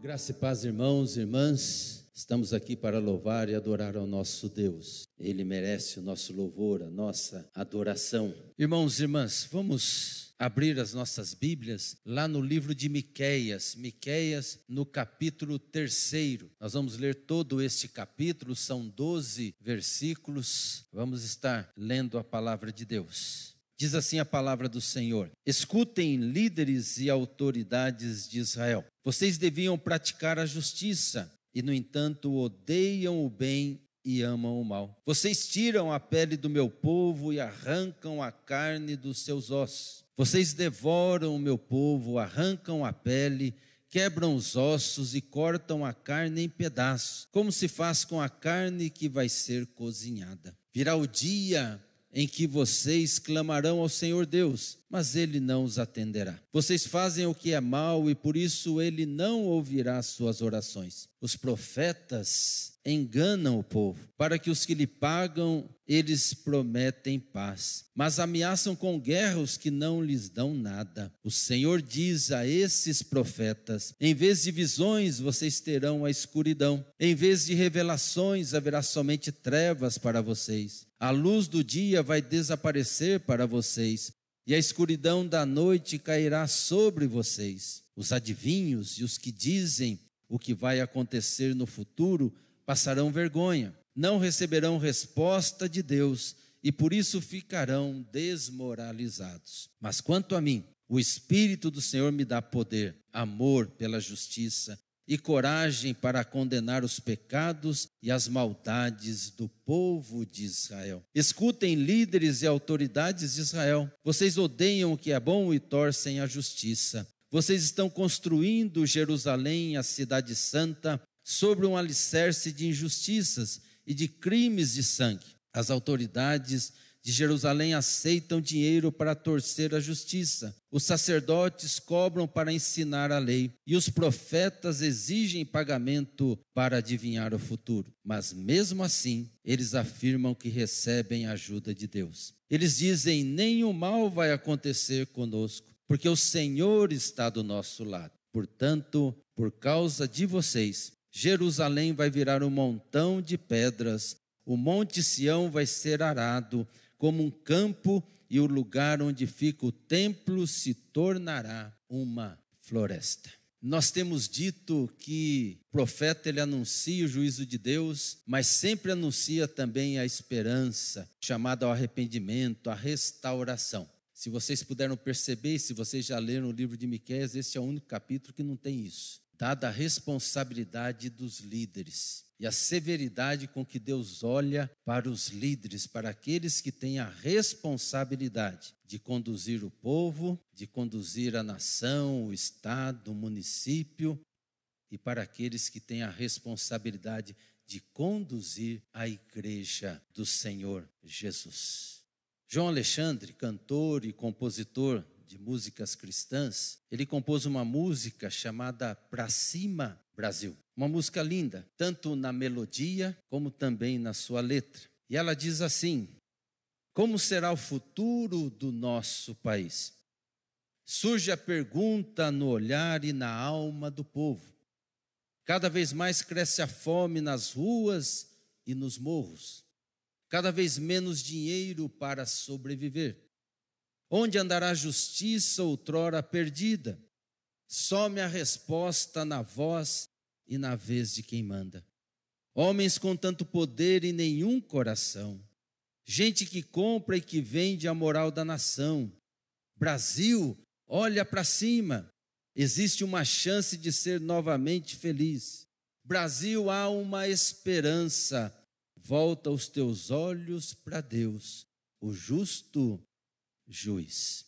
Graça e paz, irmãos e irmãs. Estamos aqui para louvar e adorar ao nosso Deus. Ele merece o nosso louvor, a nossa adoração. Irmãos e irmãs, vamos abrir as nossas Bíblias lá no livro de Miqueias, Miqueias no capítulo terceiro. Nós vamos ler todo este capítulo, são 12 versículos. Vamos estar lendo a palavra de Deus. Diz assim a palavra do Senhor: Escutem, líderes e autoridades de Israel. Vocês deviam praticar a justiça e, no entanto, odeiam o bem e amam o mal. Vocês tiram a pele do meu povo e arrancam a carne dos seus ossos. Vocês devoram o meu povo, arrancam a pele, quebram os ossos e cortam a carne em pedaços, como se faz com a carne que vai ser cozinhada. Virá o dia em que vocês clamarão ao Senhor Deus, mas ele não os atenderá. Vocês fazem o que é mal e por isso ele não ouvirá suas orações. Os profetas enganam o povo, para que os que lhe pagam, eles prometem paz, mas ameaçam com guerra os que não lhes dão nada. O Senhor diz a esses profetas: em vez de visões, vocês terão a escuridão, em vez de revelações, haverá somente trevas para vocês. A luz do dia vai desaparecer para vocês, e a escuridão da noite cairá sobre vocês. Os adivinhos e os que dizem o que vai acontecer no futuro passarão vergonha, não receberão resposta de Deus e por isso ficarão desmoralizados. Mas quanto a mim, o Espírito do Senhor me dá poder, amor pela justiça e coragem para condenar os pecados e as maldades do povo de Israel. Escutem, líderes e autoridades de Israel. Vocês odeiam o que é bom e torcem a justiça. Vocês estão construindo Jerusalém, a cidade santa, sobre um alicerce de injustiças e de crimes de sangue. As autoridades de Jerusalém aceitam dinheiro para torcer a justiça. Os sacerdotes cobram para ensinar a lei. E os profetas exigem pagamento para adivinhar o futuro. Mas mesmo assim, eles afirmam que recebem a ajuda de Deus. Eles dizem: nenhum mal vai acontecer conosco, porque o Senhor está do nosso lado. Portanto, por causa de vocês, Jerusalém vai virar um montão de pedras, o monte Sião vai ser arado, como um campo, e o lugar onde fica o templo se tornará uma floresta. Nós temos dito que o profeta ele anuncia o juízo de Deus, mas sempre anuncia também a esperança, chamada ao arrependimento, a restauração. Se vocês puderam perceber, se vocês já leram o livro de Miqueias, esse é o único capítulo que não tem isso. Dada a responsabilidade dos líderes e a severidade com que Deus olha para os líderes, para aqueles que têm a responsabilidade de conduzir o povo, de conduzir a nação, o estado, o município, e para aqueles que têm a responsabilidade de conduzir a igreja do Senhor Jesus. João Alexandre, cantor e compositor de músicas cristãs, ele compôs uma música chamada Pra Cima Brasil. Uma música linda, tanto na melodia como também na sua letra. E ela diz assim: Como será o futuro do nosso país? Surge a pergunta no olhar e na alma do povo. Cada vez mais cresce a fome nas ruas e nos morros. Cada vez menos dinheiro para sobreviver. Onde andará a justiça outrora perdida? Some a resposta na voz e na vez de quem manda. Homens com tanto poder e nenhum coração. Gente que compra e que vende a moral da nação. Brasil, olha para cima. Existe uma chance de ser novamente feliz. Brasil, há uma esperança. Volta os teus olhos para Deus, o justo juiz.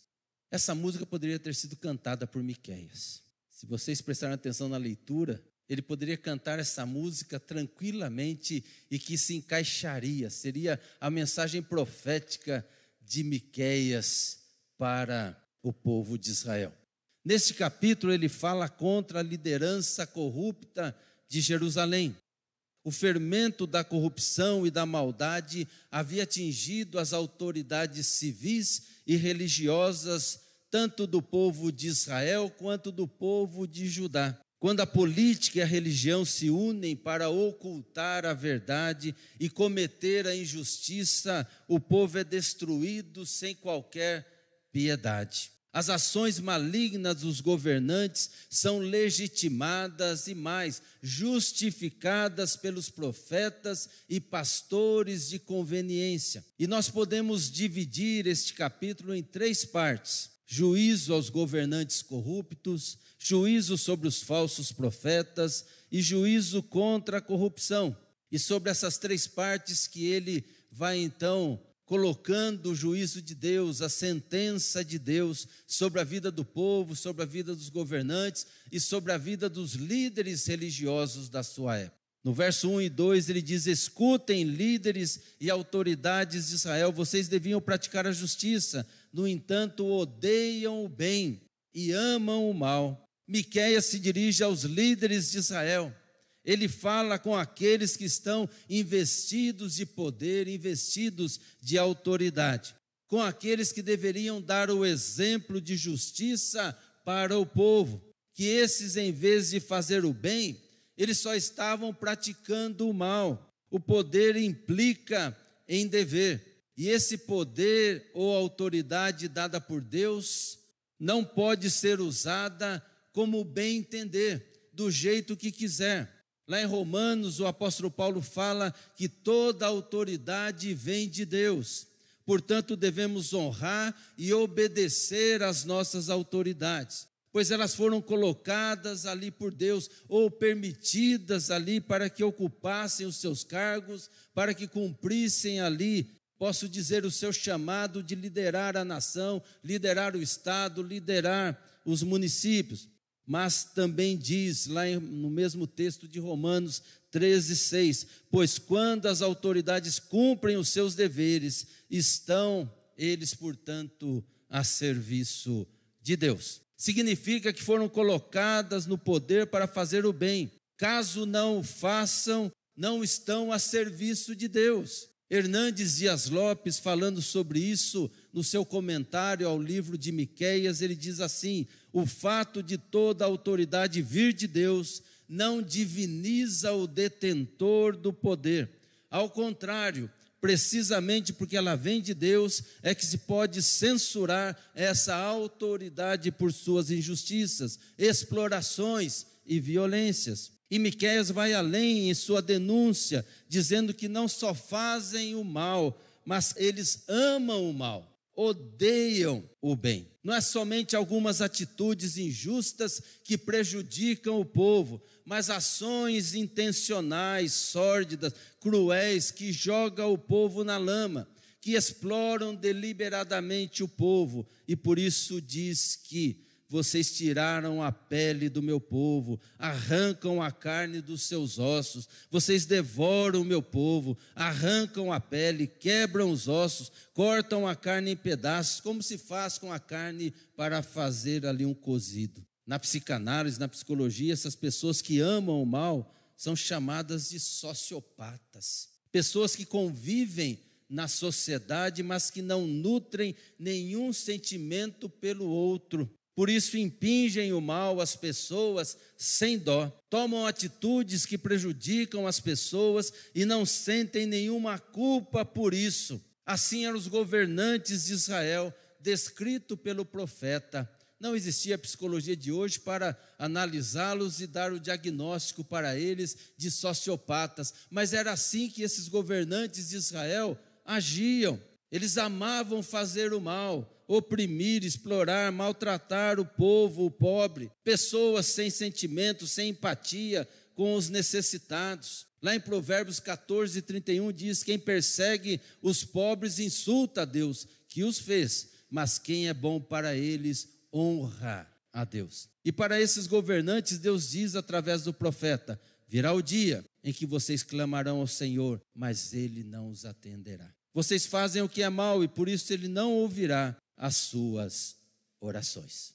Essa música poderia ter sido cantada por Miqueias. Se vocês prestarem atenção na leitura, ele poderia cantar essa música tranquilamente e que se encaixaria, seria a mensagem profética de Miqueias para o povo de Israel. Neste capítulo ele fala contra a liderança corrupta de Jerusalém. O fermento da corrupção e da maldade havia atingido as autoridades civis e religiosas, tanto do povo de Israel quanto do povo de Judá. Quando a política e a religião se unem para ocultar a verdade e cometer a injustiça, o povo é destruído sem qualquer piedade. As ações malignas dos governantes são legitimadas e mais justificadas pelos profetas e pastores de conveniência. E nós podemos dividir este capítulo em três partes: juízo aos governantes corruptos, juízo sobre os falsos profetas e juízo contra a corrupção. E sobre essas três partes que ele vai então colocando o juízo de Deus, a sentença de Deus sobre a vida do povo, sobre a vida dos governantes e sobre a vida dos líderes religiosos da sua época. No verso 1 e 2 ele diz: Escutem, líderes e autoridades de Israel, vocês deviam praticar a justiça, no entanto, odeiam o bem e amam o mal. Miqueias se dirige aos líderes de Israel. Ele fala com aqueles que estão investidos de poder, investidos de autoridade, com aqueles que deveriam dar o exemplo de justiça para o povo, que esses, em vez de fazer o bem, eles só estavam praticando o mal. O poder implica em dever, e esse poder ou autoridade dada por Deus não pode ser usada como bem entender, do jeito que quiser. Lá em Romanos, o apóstolo Paulo fala que toda autoridade vem de Deus. Portanto, devemos honrar e obedecer às nossas autoridades, pois elas foram colocadas ali por Deus ou permitidas ali para que ocupassem os seus cargos, para que cumprissem ali, posso dizer, o seu chamado de liderar a nação, liderar o Estado, liderar os municípios mas também diz lá no mesmo texto de Romanos 13, 6: Pois quando as autoridades cumprem os seus deveres, estão eles, portanto, a serviço de Deus. Significa que foram colocadas no poder para fazer o bem. Caso não o façam, não estão a serviço de Deus. Hernandes Dias Lopes, falando sobre isso no seu comentário ao livro de Miqueias, ele diz assim: o fato de toda autoridade vir de Deus não diviniza o detentor do poder. Ao contrário, precisamente porque ela vem de Deus, é que se pode censurar essa autoridade por suas injustiças, explorações e violências. E Miqueias vai além em sua denúncia, dizendo que não só fazem o mal, mas eles amam o mal, odeiam o bem. Não é somente algumas atitudes injustas que prejudicam o povo, mas ações intencionais, sórdidas, cruéis que jogam o povo na lama, que exploram deliberadamente o povo, e por isso diz que vocês tiraram a pele do meu povo, arrancam a carne dos seus ossos, vocês devoram o meu povo, arrancam a pele, quebram os ossos, cortam a carne em pedaços, como se faz com a carne para fazer ali um cozido. Na psicanálise, na psicologia, essas pessoas que amam o mal são chamadas de sociopatas. Pessoas que convivem na sociedade, mas que não nutrem nenhum sentimento pelo outro. Por isso impingem o mal às pessoas sem dó, tomam atitudes que prejudicam as pessoas e não sentem nenhuma culpa por isso. Assim eram os governantes de Israel, descrito pelo profeta. Não existia a psicologia de hoje para analisá-los e dar o diagnóstico para eles de sociopatas, mas era assim que esses governantes de Israel agiam. Eles amavam fazer o mal, oprimir, explorar, maltratar o povo, o pobre, pessoas sem sentimento, sem empatia com os necessitados. Lá em Provérbios 14, 31 diz: Quem persegue os pobres insulta a Deus, que os fez, mas quem é bom para eles honra a Deus. E para esses governantes, Deus diz através do profeta: Virá o dia em que vocês clamarão ao Senhor, mas ele não os atenderá. Vocês fazem o que é mal e por isso ele não ouvirá as suas orações.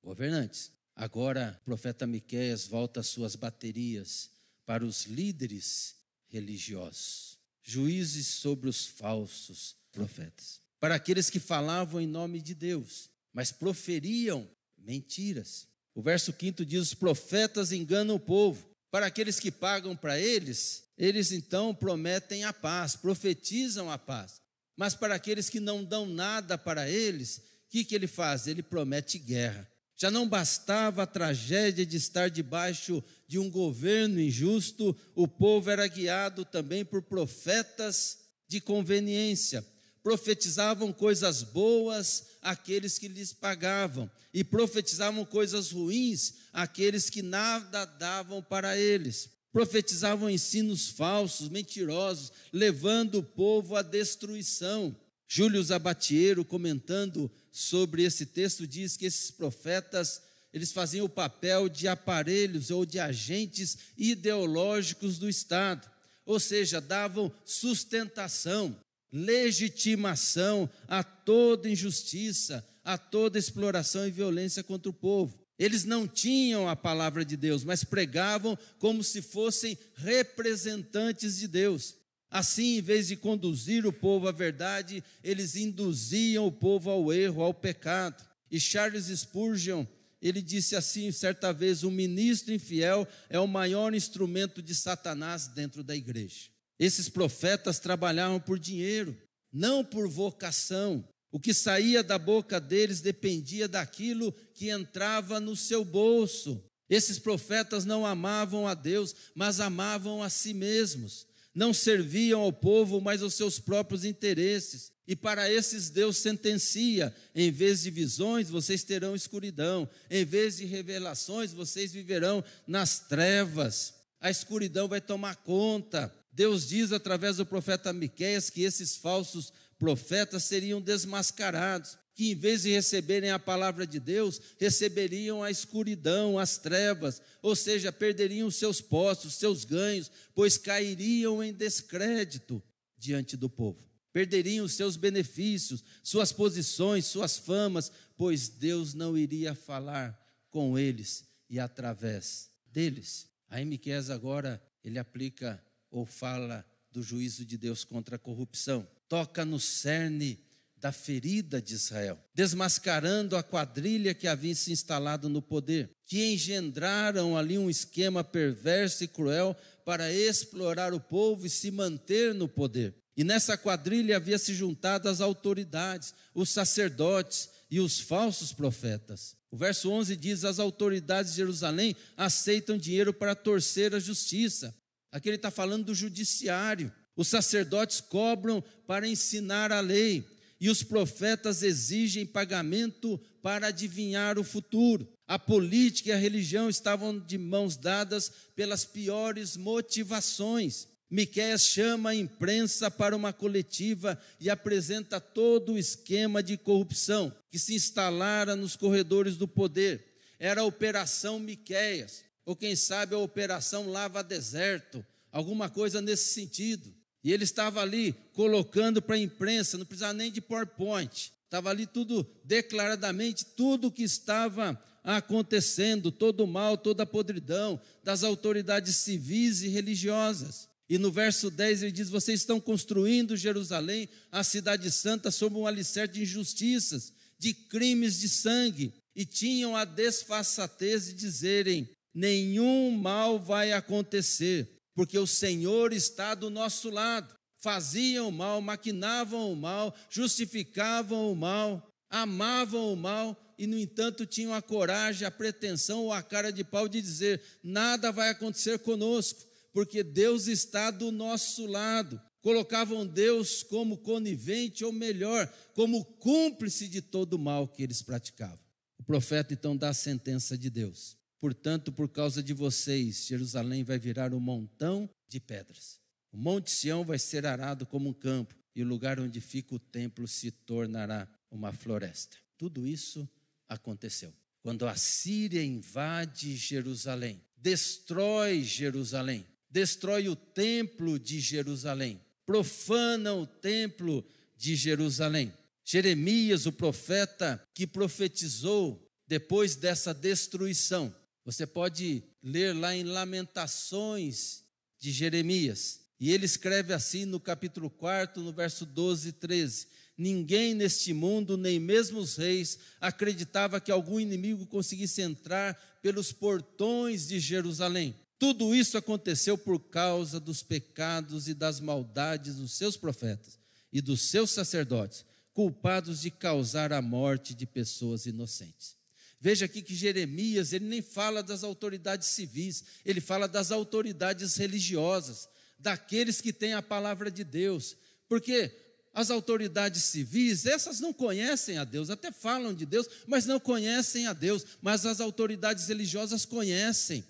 Governantes, agora o profeta Miqueias volta às suas baterias para os líderes religiosos, juízes sobre os falsos profetas, para aqueles que falavam em nome de Deus, mas proferiam mentiras. O verso 5 diz: Os profetas enganam o povo. Para aqueles que pagam para eles, eles então prometem a paz, profetizam a paz. Mas para aqueles que não dão nada para eles, o que, que ele faz? Ele promete guerra. Já não bastava a tragédia de estar debaixo de um governo injusto, o povo era guiado também por profetas de conveniência. Profetizavam coisas boas àqueles que lhes pagavam, e profetizavam coisas ruins àqueles que nada davam para eles. Profetizavam ensinos falsos, mentirosos, levando o povo à destruição. Júlio Zabatiero, comentando sobre esse texto, diz que esses profetas, eles faziam o papel de aparelhos ou de agentes ideológicos do Estado, ou seja, davam sustentação, legitimação a toda injustiça, a toda exploração e violência contra o povo. Eles não tinham a palavra de Deus, mas pregavam como se fossem representantes de Deus. Assim, em vez de conduzir o povo à verdade, eles induziam o povo ao erro, ao pecado. E Charles Spurgeon, ele disse assim certa vez: o ministro infiel é o maior instrumento de Satanás dentro da igreja. Esses profetas trabalhavam por dinheiro, não por vocação. O que saía da boca deles dependia daquilo que entrava no seu bolso. Esses profetas não amavam a Deus, mas amavam a si mesmos não serviam ao povo, mas aos seus próprios interesses. E para esses Deus sentencia: em vez de visões, vocês terão escuridão, em vez de revelações, vocês viverão nas trevas. A escuridão vai tomar conta. Deus diz através do profeta Miqueias que esses falsos profetas seriam desmascarados que em vez de receberem a palavra de Deus, receberiam a escuridão, as trevas, ou seja, perderiam seus postos, seus ganhos, pois cairiam em descrédito diante do povo. Perderiam seus benefícios, suas posições, suas famas, pois Deus não iria falar com eles e através deles. A Miqueias agora ele aplica ou fala do juízo de Deus contra a corrupção. Toca no cerne da ferida de Israel, desmascarando a quadrilha que havia se instalado no poder, que engendraram ali um esquema perverso e cruel para explorar o povo e se manter no poder. E nessa quadrilha havia se juntado as autoridades, os sacerdotes e os falsos profetas. O verso 11 diz: As autoridades de Jerusalém aceitam dinheiro para torcer a justiça. Aqui ele está falando do judiciário. Os sacerdotes cobram para ensinar a lei e os profetas exigem pagamento para adivinhar o futuro. A política e a religião estavam de mãos dadas pelas piores motivações. Miqueias chama a imprensa para uma coletiva e apresenta todo o esquema de corrupção que se instalara nos corredores do poder. Era a Operação Miqueias, ou quem sabe a Operação Lava Deserto, alguma coisa nesse sentido. E ele estava ali colocando para a imprensa, não precisava nem de PowerPoint. Estava ali tudo declaradamente, tudo o que estava acontecendo, todo o mal, toda a podridão das autoridades civis e religiosas. E no verso 10 ele diz: Vocês estão construindo Jerusalém, a cidade santa, sob um alicerce de injustiças, de crimes de sangue, e tinham a desfaçatez de dizerem: Nenhum mal vai acontecer porque o Senhor está do nosso lado. Faziam o mal, maquinavam o mal, justificavam o mal, amavam o mal e, no entanto, tinham a coragem, a pretensão ou a cara de pau de dizer: nada vai acontecer conosco, porque Deus está do nosso lado. Colocavam Deus como conivente, ou melhor, como cúmplice de todo o mal que eles praticavam. O profeta então dá a sentença de Deus. Portanto, por causa de vocês, Jerusalém vai virar um montão de pedras. O Monte Sião vai ser arado como um campo, e o lugar onde fica o templo se tornará uma floresta. Tudo isso aconteceu. Quando a Síria invade Jerusalém, destrói Jerusalém, destrói o templo de Jerusalém, profana o templo de Jerusalém. Jeremias, o profeta que profetizou depois dessa destruição, você pode ler lá em Lamentações de Jeremias. E ele escreve assim no capítulo 4, no verso 12 e 13: Ninguém neste mundo, nem mesmo os reis, acreditava que algum inimigo conseguisse entrar pelos portões de Jerusalém. Tudo isso aconteceu por causa dos pecados e das maldades dos seus profetas e dos seus sacerdotes, culpados de causar a morte de pessoas inocentes. Veja aqui que Jeremias, ele nem fala das autoridades civis, ele fala das autoridades religiosas, daqueles que têm a palavra de Deus. Porque as autoridades civis, essas não conhecem a Deus, até falam de Deus, mas não conhecem a Deus, mas as autoridades religiosas conhecem.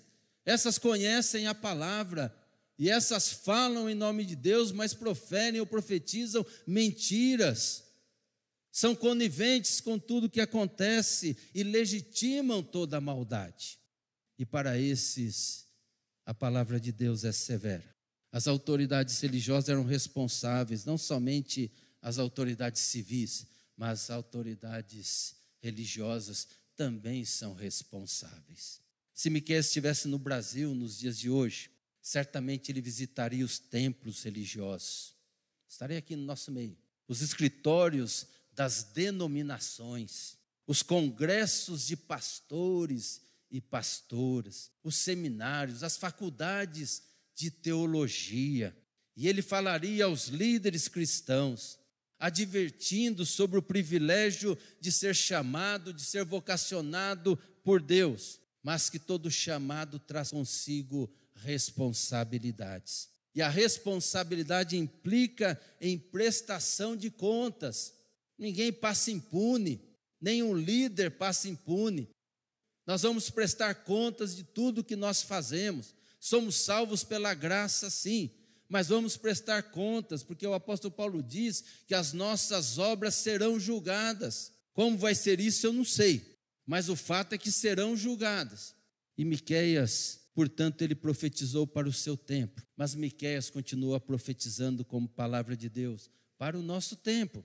Essas conhecem a palavra, e essas falam em nome de Deus, mas proferem ou profetizam mentiras. São coniventes com tudo que acontece e legitimam toda a maldade. E para esses, a palavra de Deus é severa. As autoridades religiosas eram responsáveis, não somente as autoridades civis, mas as autoridades religiosas também são responsáveis. Se Miquel estivesse no Brasil nos dias de hoje, certamente ele visitaria os templos religiosos. Estarei aqui no nosso meio. Os escritórios das denominações, os congressos de pastores e pastoras, os seminários, as faculdades de teologia. E ele falaria aos líderes cristãos, advertindo sobre o privilégio de ser chamado, de ser vocacionado por Deus, mas que todo chamado traz consigo responsabilidades. E a responsabilidade implica em prestação de contas. Ninguém passa impune, nenhum líder passa impune. Nós vamos prestar contas de tudo que nós fazemos. Somos salvos pela graça, sim, mas vamos prestar contas, porque o apóstolo Paulo diz que as nossas obras serão julgadas. Como vai ser isso, eu não sei, mas o fato é que serão julgadas. E Miqueias Portanto, ele profetizou para o seu tempo, mas Miqueias continua profetizando como palavra de Deus para o nosso tempo.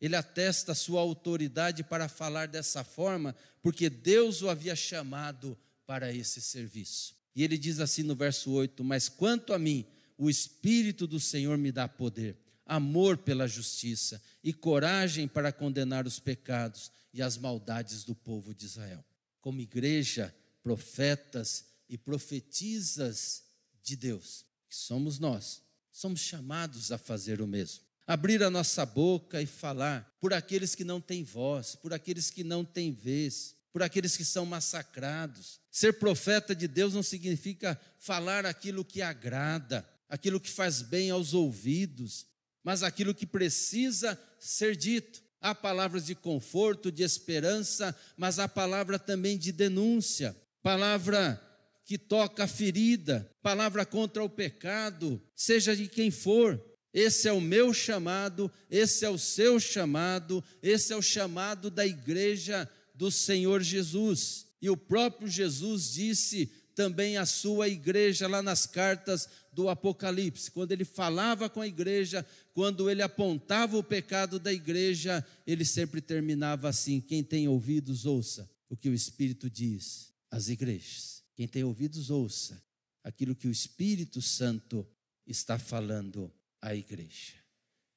Ele atesta sua autoridade para falar dessa forma, porque Deus o havia chamado para esse serviço. E ele diz assim no verso 8: Mas quanto a mim, o Espírito do Senhor me dá poder, amor pela justiça e coragem para condenar os pecados e as maldades do povo de Israel. Como igreja, profetas e profetizas de Deus, que somos nós, somos chamados a fazer o mesmo. Abrir a nossa boca e falar por aqueles que não têm voz, por aqueles que não têm vez, por aqueles que são massacrados. Ser profeta de Deus não significa falar aquilo que agrada, aquilo que faz bem aos ouvidos, mas aquilo que precisa ser dito. Há palavras de conforto, de esperança, mas há palavra também de denúncia, palavra que toca a ferida, palavra contra o pecado, seja de quem for. Esse é o meu chamado, esse é o seu chamado, esse é o chamado da igreja do Senhor Jesus. E o próprio Jesus disse também à sua igreja lá nas cartas do Apocalipse, quando ele falava com a igreja, quando ele apontava o pecado da igreja, ele sempre terminava assim: quem tem ouvidos, ouça o que o Espírito diz às igrejas. Quem tem ouvidos, ouça aquilo que o Espírito Santo está falando à igreja.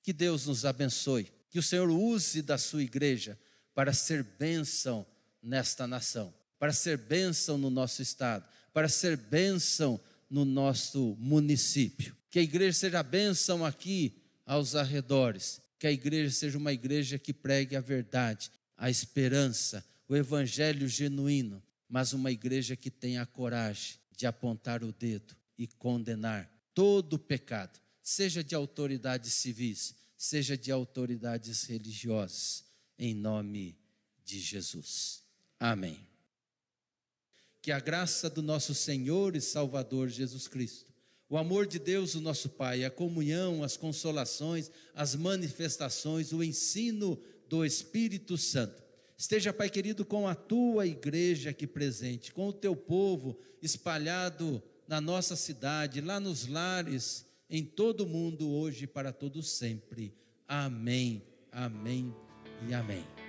Que Deus nos abençoe, que o Senhor use da sua igreja para ser bênção nesta nação, para ser bênção no nosso estado, para ser bênção no nosso município. Que a igreja seja bênção aqui aos arredores, que a igreja seja uma igreja que pregue a verdade, a esperança, o evangelho genuíno, mas uma igreja que tenha a coragem de apontar o dedo e condenar todo o pecado, seja de autoridades civis, seja de autoridades religiosas, em nome de Jesus. Amém. Que a graça do nosso Senhor e Salvador Jesus Cristo, o amor de Deus, o nosso Pai, a comunhão, as consolações, as manifestações, o ensino do Espírito Santo Esteja, Pai querido, com a tua igreja aqui presente, com o teu povo espalhado na nossa cidade, lá nos lares, em todo o mundo, hoje e para todos sempre. Amém, amém e amém.